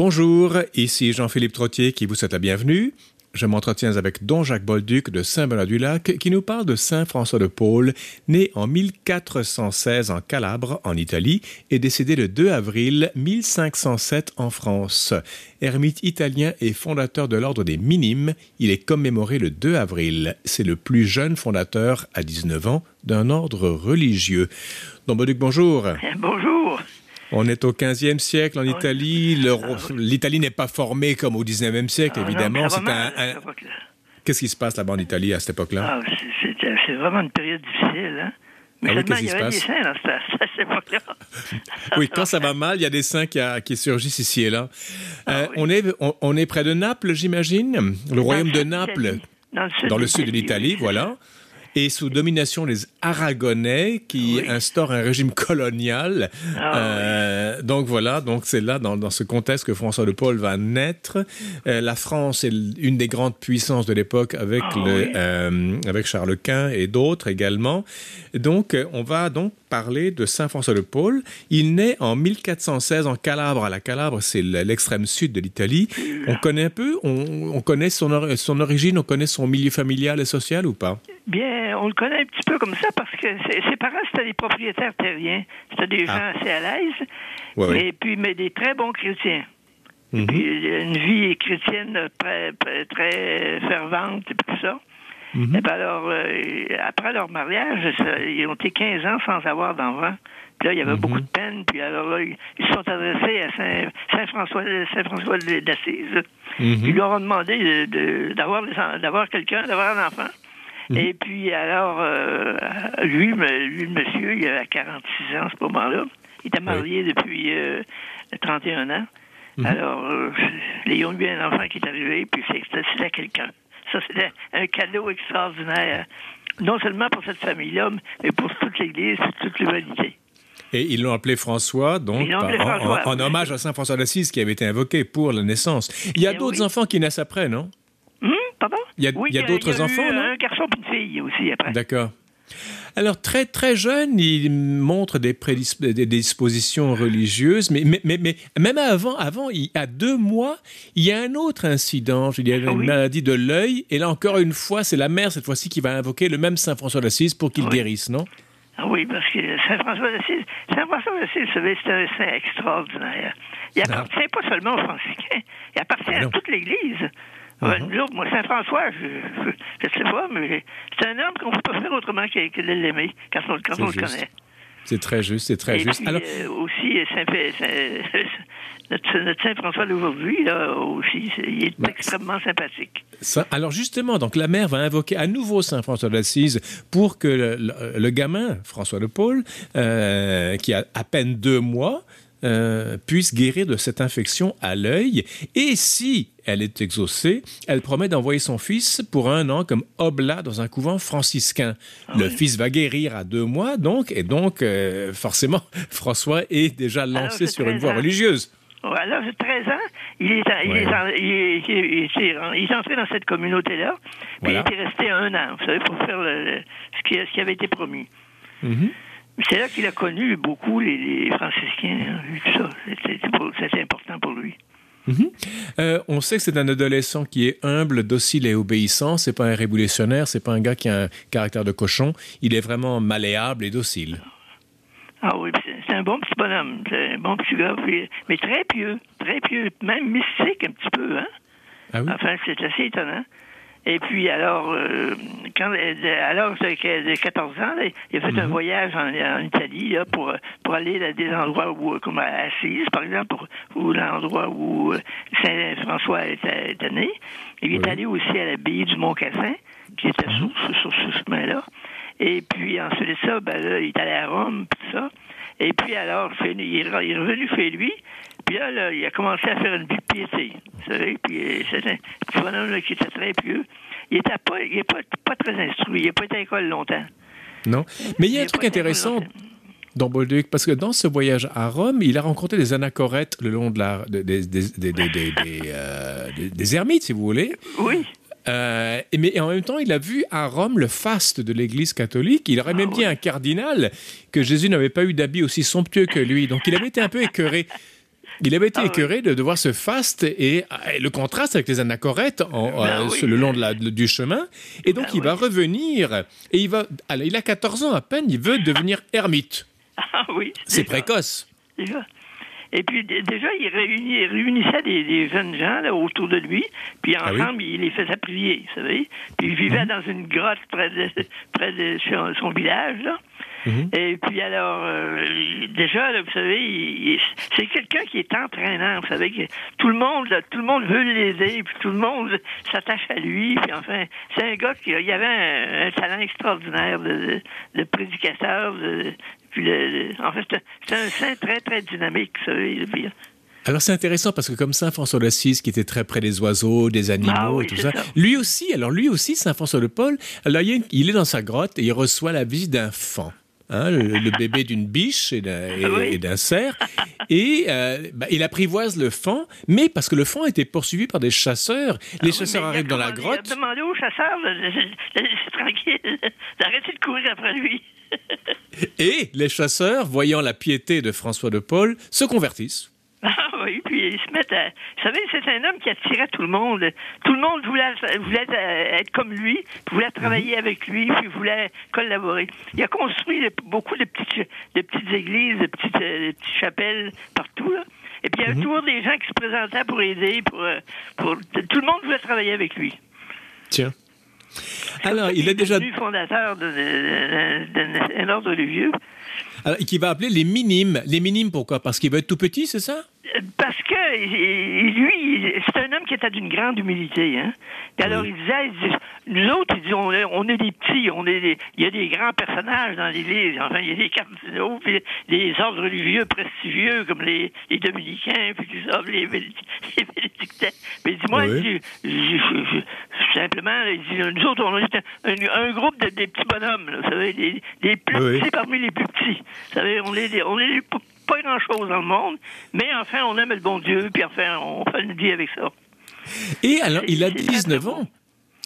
Bonjour, ici Jean-Philippe Trottier qui vous souhaite la bienvenue. Je m'entretiens avec Don Jacques Bolduc de Saint-Bernard-du-Lac qui nous parle de Saint François de Paul, né en 1416 en Calabre, en Italie, et décédé le 2 avril 1507 en France. Ermite italien et fondateur de l'ordre des Minimes, il est commémoré le 2 avril. C'est le plus jeune fondateur à 19 ans d'un ordre religieux. Don Bolduc, bonjour. Bonjour. On est au 15e siècle en Italie. Ah L'Italie n'est pas formée comme au 19e siècle, Ah évidemment. C'est un- un-. Qu'est-ce qui se passe là-bas en Italie à cette époque-là? Ah, c'est- vraiment une période difficile. Hein? Mais Ah oui, qu'est-ce il qui y se avait des saints cette, époque-là. Oui, quand ça va mal, il y a des saints qui, a- qui surgissent ici et là. Euh, Ah oui. on, est, on, on est près de Naples, j'imagine? Le royaume de Naples. Dans le sud, dans le sud de l'Italie, voilà. Et sous domination des Aragonais qui Oui. instaurent un régime colonial. Ah Euh, Donc voilà, donc c'est là, dans, dans ce contexte, que François de Paul va naître. Euh, la France est une des grandes puissances de l'époque avec, Ah le, oui. euh, avec Charles Quint et d'autres également. Donc, on va donc parler de Saint François de Paul. Il naît en 1416 en Calabre. La Calabre, c'est l'extrême sud de l'Italie. On connaît un peu, on, on connaît son, or- son origine, on connaît son milieu familial et social ou pas? Bien, on le connaît un petit peu comme ça parce que ses, parents, c'était des propriétaires terriens. C'était des Ah. gens assez à l'aise. Ouais, ouais. Et puis, mais des très bons chrétiens. Mhm. Puis, une vie chrétienne très, très fervente et tout ça. Mhm. Et puis alors, euh, après leur mariage, ça- ils ont été 15 ans sans avoir d'enfants. Puis là, il y avait Mhm. beaucoup de peine. Puis alors là, ils se sont adressés à Saint- Saint-François Saint François d'Assise. Mhm. Ils leur ont demandé de- de- d'avoir d'avoir quelqu'un, d'avoir un enfant. Et puis alors, euh, lui, me- lui, le monsieur, il avait 46 ans à ce moment-là. Il était marié depuis euh, 31 ans. Alors, ils ont eu un enfant qui est arrivé, puis c'était quelqu'un. Ça, c'était un cadeau extraordinaire, non seulement pour cette famille-là, mais pour toute l'Église, toute l'humanité. Et ils l'ont appelé François, donc en- hommage à Saint François d'Assise qui avait été invoqué pour la naissance. Il y a Eh d'autres oui. enfants qui naissent après, non? Hum, pardon? Il y a- Oui, a d'autres eu enfants, non? Un garçon et une fille aussi après. D'accord. Alors, très, très jeune, il montre des, prédisp- des- des dispositions religieuses, mais, mais, mais, mais même avant, avant, il a deux mois, il y a un autre incident. Il y a une Ah oui. maladie de l'œil, et là, encore une fois, c'est la mère, cette fois-ci, qui va invoquer le même Saint François d'Assise pour qu'il Oui. guérisse, non? Ah oui, parce que Saint-François d'Assise, Saint-François d'Assise, vous savez, c'est un saint extraordinaire. Il appartient pas seulement aux franciscains, il appartient Ah à toute l'Église. Mhm. Autres, moi, Saint-François, je, je, je sais pas, mais c'est un homme qu'on ne peut pas faire autrement que, de l'aimer quand on, quand C'est on le connaît. C'est très juste, c'est très Et juste. puis, Alors, euh, aussi, Saint, Saint- notre, notre Saint-François d'aujourd'hui, là, aussi, il est extrêmement sympathique. Ça- alors justement, donc la mère va invoquer à nouveau Saint François d'Assise pour que le, le- le gamin, François de Paul, euh, qui a à peine deux mois, euh, puisse guérir de cette infection à l'œil. Et si elle est exaucée, elle promet d'envoyer son fils pour un an comme oblat dans un couvent franciscain. le fils va guérir à deux mois, donc, et donc, euh, forcément, François est déjà lancé sur une 13 voie ans. religieuse. Ouais, à l'âge de 13 ans, il est, il, Ouais. il, entré dans cette communauté-là, puis Voilà. il était resté un an, vous savez, pour faire le- le- ce, qui, ce qui avait été promis. Mhm. C'est là qu'il a connu beaucoup les, les franciscains, hein, et tout ça. C'était- important pour lui. Mhm. Euh, on sait que c'est un adolescent qui est humble, docile et obéissant. C'est pas un révolutionnaire, c'est pas un gars qui a un caractère de cochon. Il est vraiment malléable et docile. Ah oui, c'est un bon petit bonhomme, c'est un bon petit gars, puis- mais très pieux, très pieux, même mystique un petit peu, hein. Ah oui? Enfin, c'est assez étonnant. Et puis, alors, euh, quand, à l'âge de, de 14 ans, là, il a fait un Mhm. voyage en, en Italie là, pour, pour aller à des endroits où, comme à Assise, par exemple, ou l'endroit où euh, Saint-François était, était né. Il est Oui. allé aussi à l'abbaye du Mont-Cassin, qui était sur, sur, sur ce chemin-là. Et puis, ensuite de ça, ben là, il est allé à Rome, tout ça. Et puis, alors, il est re- il est revenu chez lui. Puis là, là, il a commencé à faire une vie de piété. Vous savez, puis euh, c'est un petit bonhomme qui était très pieux. Il était pas, il est pas, pas très instruit. Il n'a pas été à l'école longtemps. Non. Mais il y a Il un truc intéressant dans Bolduc, parce que dans ce voyage à Rome, il a rencontré des anachorètes le long de la, de- des- des- des- des- des- des, euh, des- des ermites, si vous voulez. Oui. Euh, et- mais en même temps, il a vu à Rome le faste de l'Église catholique. Il aurait même Ah dit à un cardinal que Jésus n'avait pas eu d'habit aussi somptueux que lui. Donc il avait été un peu écœuré. Il avait été ah écœuré de, voir ce faste et, le contraste avec les anachorètes en, ben le long de la, du chemin. Et donc, ben il va revenir et il va. il a 14 ans à peine, il veut devenir ermite. Ah oui. C'est précoce. Et puis déjà, il, réunissait des, jeunes gens autour de lui, puis ah ensemble, il les faisait prier, vous savez. Puis il vivait mhm. dans une grotte près de, près de son, village, là. Mhm. Et puis alors, euh, déjà, vous savez, c'est quelqu'un qui est entraînant. Vous savez que tout le monde, tout le monde veut l'aider, puis tout le monde s'attache à lui. Puis enfin, c'est un gars qui il avait un, talent extraordinaire de, de prédicateur, de, en fait, c'est un saint très, très dynamique, Alors c'est intéressant parce que comme Saint François d'Assise qui était très près des oiseaux, des animaux ah et tout ça, lui aussi, alors lui aussi Saint François de Paul, alors il est dans sa grotte et il reçoit la visite d'un fan. Hein, le, bébé d'une biche et d'un cerf. Et euh, bah, il apprivoise le fan, mais parce que le fan était poursuivi par des chasseurs. Les ah chasseurs arrivent dans la grotte. Il a demandé aux chasseurs tranquille, d'arrêter de courir après lui. et les chasseurs, voyant la piété de François de Paul, se convertissent. Ah oui, puis ils se mettent à... Vous savez, c'est un homme qui attirait tout le monde. Tout le monde voulait, voulait être comme lui, voulait travailler mhm. avec lui, puis voulait collaborer. Il a construit beaucoup de petites, de petites églises, de petites, euh, chapelles partout, là. Et puis il y avait mhm. toujours des gens qui se présentaient pour aider, pour, euh, pour... Tout le monde voulait travailler avec lui. Tiens. Alors, il est déjà... fondateur d'un ordre religieux. Alors, qui va appeler les minimes. Les minimes, pourquoi? Parce qu'il va être tout petit, c'est ça? Parce que lui, c'est un homme qui était d'une grande humilité. Hein? alors, il disait, nous autres, il dit, on, est, des petits, on est il y a des grands personnages dans l'Église. Enfin, il y a des cardinaux, puis des ordres religieux prestigieux, comme les, dominicains, puis tout ça, les, bénédictins. Mais dis-moi, simplement, il dit, nous autres, on est un, groupe de, des petits bonhommes, vous savez, des, plus petits parmi les plus petits. Vous savez, on est, on est pas grand-chose dans le monde, mais enfin, on aime le bon Dieu, puis enfin, on fait une vie avec ça. Et alors, il a 19 ans.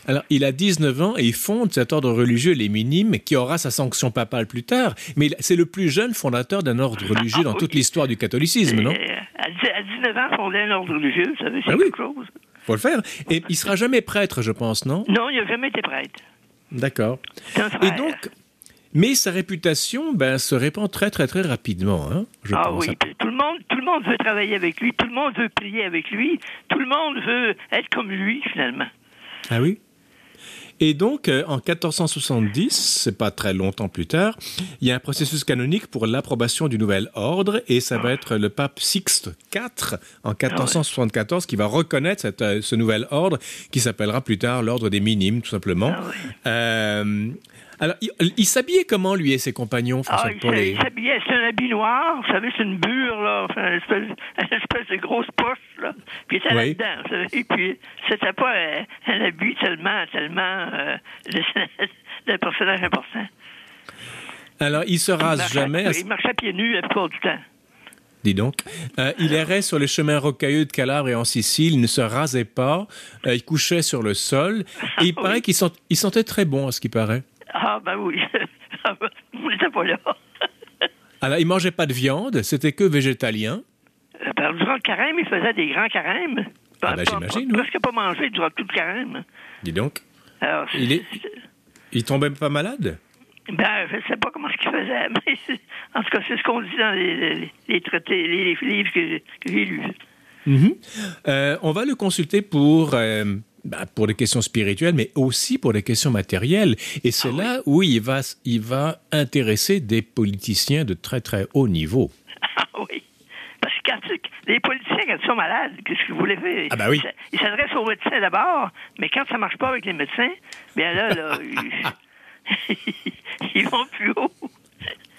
Alors, il a 19 ans et il fonde cet ordre religieux, les Minimes, qui aura sa sanction papale plus tard. Mais c'est le plus jeune fondateur d'un ordre religieux dans toute l'histoire du catholicisme, non? À 19 ans, fonder un ordre religieux, ça veut dire ah quelque chose. Faut le faire. Et il sera jamais prêtre, je pense, non? Non, il n'a jamais été prêtre. D'accord. Et donc, mais sa réputation ben, se répand très, très, très rapidement. Hein, ah oui, tout le, monde, tout le monde veut travailler avec lui, tout le monde veut prier avec lui, tout le monde veut être comme lui, finalement. Ah oui et donc, euh, en 1470, c'est pas très longtemps plus tard, il y a un processus canonique pour l'approbation du nouvel ordre, et ça va être le pape Sixte IV, en 1474, qui va reconnaître euh, ce nouvel ordre, qui s'appellera plus tard l'ordre des minimes, tout simplement. Ah euh, alors, il, s'habillait comment, lui et ses compagnons, François ah, Il s'habillait, c'est un habit noir, vous savez, c'est une bure, là, enfin, une espèce, de grosse poche, là. Puis il était là-dedans, vous savez, et puis c'était pas un, habit tellement, tellement euh, d'un personnage important. Alors, il se rase jamais. Il marchait pieds nus la plupart du temps. Dis donc. Euh, il errait sur les chemins rocailleux de Calabre et en Sicile. Il ne se rasait pas. Euh, il couchait sur le sol. Et il paraît qu'il il sentait très bon, à ce qui paraît. Ah, ben oui. Vous n'étiez pas là. Alors, il mangeait pas de viande, c'était que végétalien. Euh, ben, durant le carême, il faisait des grands carèmes. Ah, ben, j'imagine. Presque pas mangé durant tout le carême. Dis donc. Alors, il, est... il tombait pas malade? Ben, je ne sais pas comment ce qu'il faisait, mais en tout cas, c'est ce qu'on dit dans les, les, traités, les, livres que, j'ai lus. Mm-hmm. Euh, on va le consulter pour euh, bah, pour des questions spirituelles, mais aussi pour des questions matérielles. Et c'est ah là où il va, il va intéresser des politiciens de très très haut niveau. Ah oui. Parce que quand, les politiciens, quand ils sont malades, qu'est-ce que vous voulez faire? Ah ben oui. Ils s'adressent aux médecins d'abord, mais quand ça marche pas avec les médecins, bien là, là ils vont plus haut.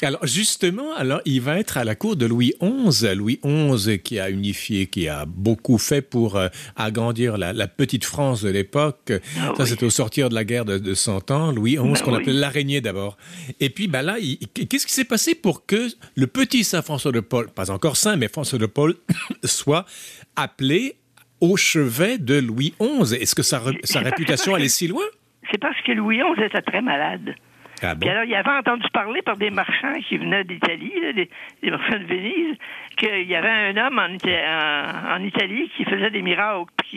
Alors justement, alors il va être à la cour de Louis XI, Louis XI qui a unifié, qui a beaucoup fait pour euh, agrandir la, petite France de l'époque. Ah Ça, c'était au sortir de la guerre de, 100 ans. Louis XI, ah qu'on appelle l'araignée d'abord. Et puis, ben là, qu'est-ce qui s'est passé pour que le petit Saint François de Paul, pas encore saint, mais François de Paul, soit appelé au chevet de Louis XI Est-ce que sa, sa réputation allait si loin? C'est parce que Louis XI était très malade. Ah bon? Puis alors, il avait entendu parler par des marchands qui venaient d'Italie, des, des marchands de Venise, qu'il y avait un homme en, Ita- en- en Italie qui faisait des miracles, puis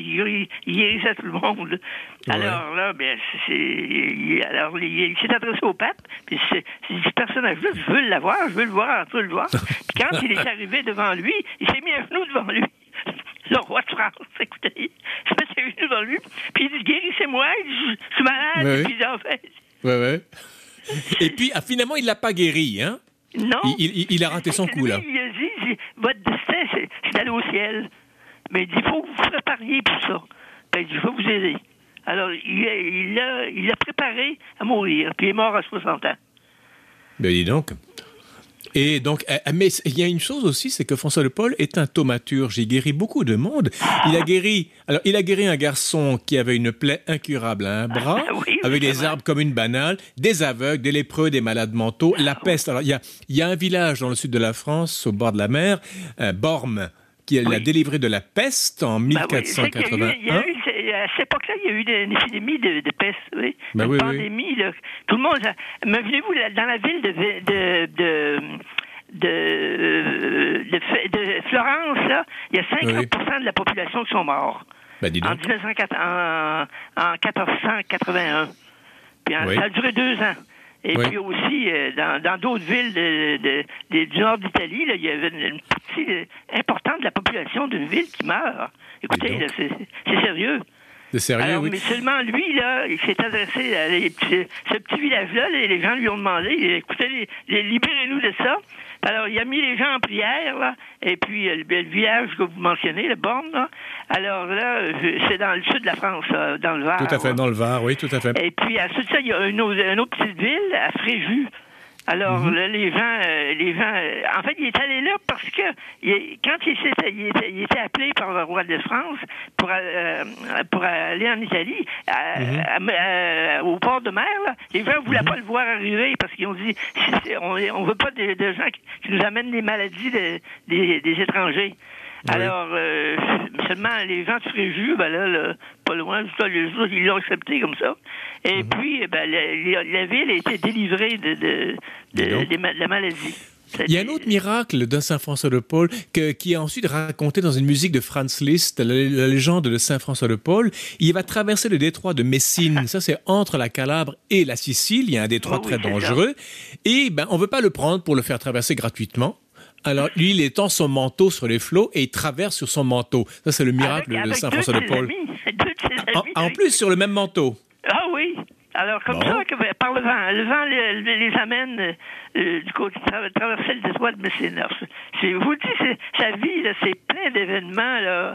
qui guérissait tout le monde. Alors là, ben, c'est, il, alors, il, il s'est adressé au pape, puis c'est, ce personnage-là, je veux l'avoir, je veux le voir, je veux le voir. Puis quand il est arrivé devant lui, il s'est mis un genou devant lui. Le roi de France, écoutez, il se met un genou devant lui, puis il dit, guérissez-moi, je, suis malade, Oui, oui. puis il dit, en fait, Ouais, ouais. Et puis, ah, finalement, il l'a pas guéri, hein? non. Il, il- il a raté son coup, là. Il a dit, votre destin, c'est c'est d'aller au ciel. Mais il dit, il faut que vous prépariez pour ça. Ben, il dit, il faut vous aider. Alors, il a, il, a, il a préparé à mourir, puis il est mort à 60 ans. Ben dis donc. Et donc, euh, mais il y a une chose aussi, c'est que François de Paul est un thaumaturge. Il guérit beaucoup de monde. Il a guéri, alors il a guéri un garçon qui avait une plaie incurable à un bras, Ah oui, avec des arbres comme une banale, des aveugles, des lépreux, des malades mentaux, la peste. Alors il y a, il y a un village dans le sud de la France, au bord de la mer, euh, Bormes, qui l'a délivré de la peste en Ben oui, c'est qu'il y a eu- 1481. il y a eu- c'est- à cette époque-là, il y a eu une épidémie de, de peste, oui. Ben une oui, oui. pandémie, là. Tout le monde. Imaginez-vous, dans la ville de, de, de, de, de, de Florence, là, il y a 50% de la population qui sont morts. Ben En, donc. 1904 en, en 1481. Puis en- Oui. ça a duré deux ans. Et Oui. puis aussi, euh, dans d'autres villes de, du nord d'Italie, il y avait une, une partie euh, importante de la population d'une ville qui meurt. Écoutez, c'est sérieux. C'est sérieux, Alors, oui. mais seulement lui, là, il s'est adressé à les ce petit village-là. Les, les gens lui ont demandé, écoutez, libérez-nous de ça. Alors, il a mis les gens en prière, là, et puis euh, le, village que vous mentionnez, le Borne, là. Alors là, euh, c'est dans le sud de la France, là, dans le Var. Tout à fait, dans le Var, oui, tout à fait. Et puis, à ça, il y a une autre, une autre petite ville, à Fréjus. Alors, Mhm. là, les gens, euh, les gens, euh, en fait, il est allé là parce que il- quand il, s'était- il, était, il était appelé par le roi de France pour, euh, pour aller en Italie, à- Mhm. à- au port de mer, là, les gens ne voulaient pas le voir arriver parce qu'ils ont dit, on veut pas de, de gens qui, qui nous amènent des maladies de- des, des étrangers. Oui. Alors, euh, seulement les gens de Fréjus, ben là, là, pas loin, ils l'ont accepté comme ça. Et Mhm. puis, ben, la, ville a été délivrée de, la maladie. Il y a un autre miracle de Saint François de Paul que- qui est ensuite raconté dans une musique de Franz Liszt, la, la légende de Saint François de Paul. Il va traverser le détroit de Messine. Ça, c'est entre la Calabre et la Sicile. Il y a un détroit Oh oui, très dangereux. Et ben, on veut pas le prendre pour le faire traverser gratuitement. Alors, lui, il étend son manteau sur les flots et il traverse sur son manteau. Ça, c'est le miracle avec, de avec Saint François de Paul. amis, de En, plus, sur le même manteau. Ah oui. Alors, comme Bon. ça, que, ben, par le vent, le vent les, les- les amène euh, du côté tra- traverser le détroit de c'est- Je vous dis, sa vie, c'est plein d'événements euh,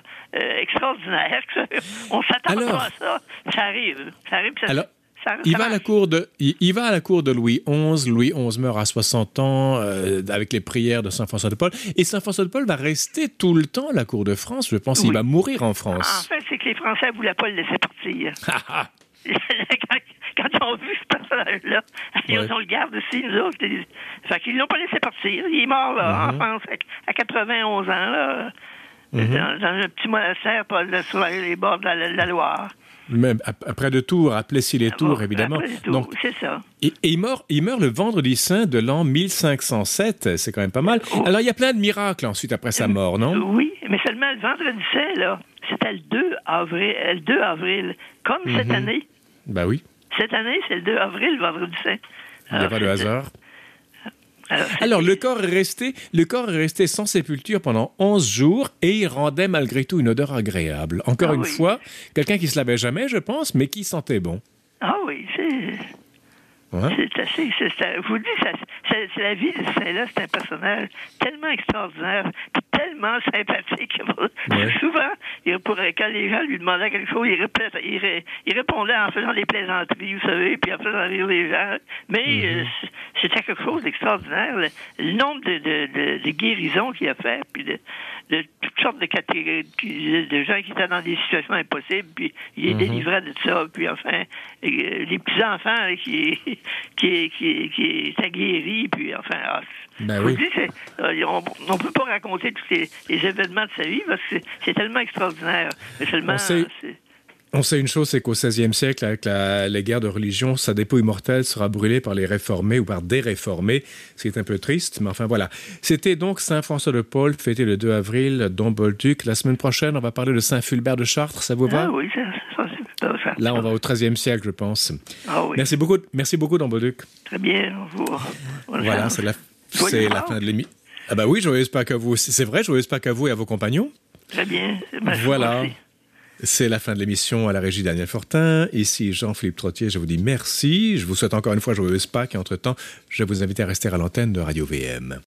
extraordinaires. On s'attend pas à ça. Ça arrive. Ça arrive. Ça, Alors, ça- Il ça va, à la cour de, il, il va à la cour de Louis XI. Louis XI meurt à 60 ans euh, avec les prières de Saint François de Paul. Et Saint François de Paul va rester tout le temps à la cour de France. Je pense qu'il Oui. va mourir en En France. fait, c'est que les Français ne voulaient pas le laisser partir. quand, quand ils ont vu ce personnage-là, ils Ouais. ont le garde ici, nous autres. ils- Fait qu'ils l'ont pas laissé partir. Il est mort là, Mhm. en France à, à 91 ans, là, Mhm. dans, dans un petit monastère pas, là, sur les bords de la, de la Loire. Même après de Tours, à Plessis-les-Tours, Bon, évidemment. après c'est ça. et, et il, meurt, il meurt le vendredi saint de l'an 1507. C'est quand même pas mal. Oh. Alors, il y a plein de miracles ensuite après sa mort, non? Oui, mais seulement le vendredi saint, là, c'était le 2 avril, euh, le 2 avril. Comme cette Mhm. année. Ben oui, Cette année, c'est le 2 avril, le vendredi saint. il n'y a pas de hasard. Alors, le corps est resté, le corps est resté sans sépulture pendant 11 jours et il rendait malgré tout une odeur agréable. Encore Ah une oui. fois, quelqu'un qui se lavait jamais, je pense, mais qui sentait bon. Ah oui, c'est. C'est assez. c'est- ça- je vous dis, ça- c'est c'est la vie de c'est un personnage tellement extraordinaire, tellement sympathique. Ouais. Souvent, il pourrait, quand les gens lui demandaient quelque chose, il, répétait- il, ré- il répondait en faisant des plaisanteries, vous savez, puis en faisant rire les gens. Mais Mm-hmm. euh, c- c'était quelque chose d'extraordinaire. Le, le nombre de, de, de- de guérisons qu'il a fait, puis de, de toutes sortes de catégories de, gens qui étaient dans des situations impossibles, puis il les délivrait de ça. Puis enfin, euh, les petits-enfants qui, qui, qui, qui étaient guéris, puis enfin, ah, Ben oui. dis, euh, on ne peut pas raconter tous les, les événements de sa vie parce que c'est- tellement extraordinaire. Mais seulement, On sait- c'est- On sait une chose, c'est qu'au XVIe siècle, avec la, les guerres de religion, sa dépouille mortelle sera brûlée par les réformés ou par des réformés, ce qui est un peu triste, mais enfin voilà. C'était donc Saint François de Paul, fêté le 2 avril, Don Bolduc. La semaine prochaine, on va parler de Saint Fulbert de Chartres, ça vous va? Ah oui, ça, ça, ça, ça. Là, on va au XIIIe siècle, je pense. Ah oui. Merci beaucoup, merci beaucoup, Don Bolduc. Très bien, au revoir. Bonne Voilà, c'est la, c'est fin de l'émission. Ah bah oui, joyeuse Pâques à vous. aussi. C'est vrai, joyeuse Pâques à vous et à vos compagnons? Très bien. Merci, Voilà. C'est la fin de l'émission à la régie Daniel Fortin. Ici Jean-Philippe Trottier, je vous dis merci. Je vous souhaite encore une fois joyeuse Pâques et entre-temps, je vous invite à rester à l'antenne de Radio VM.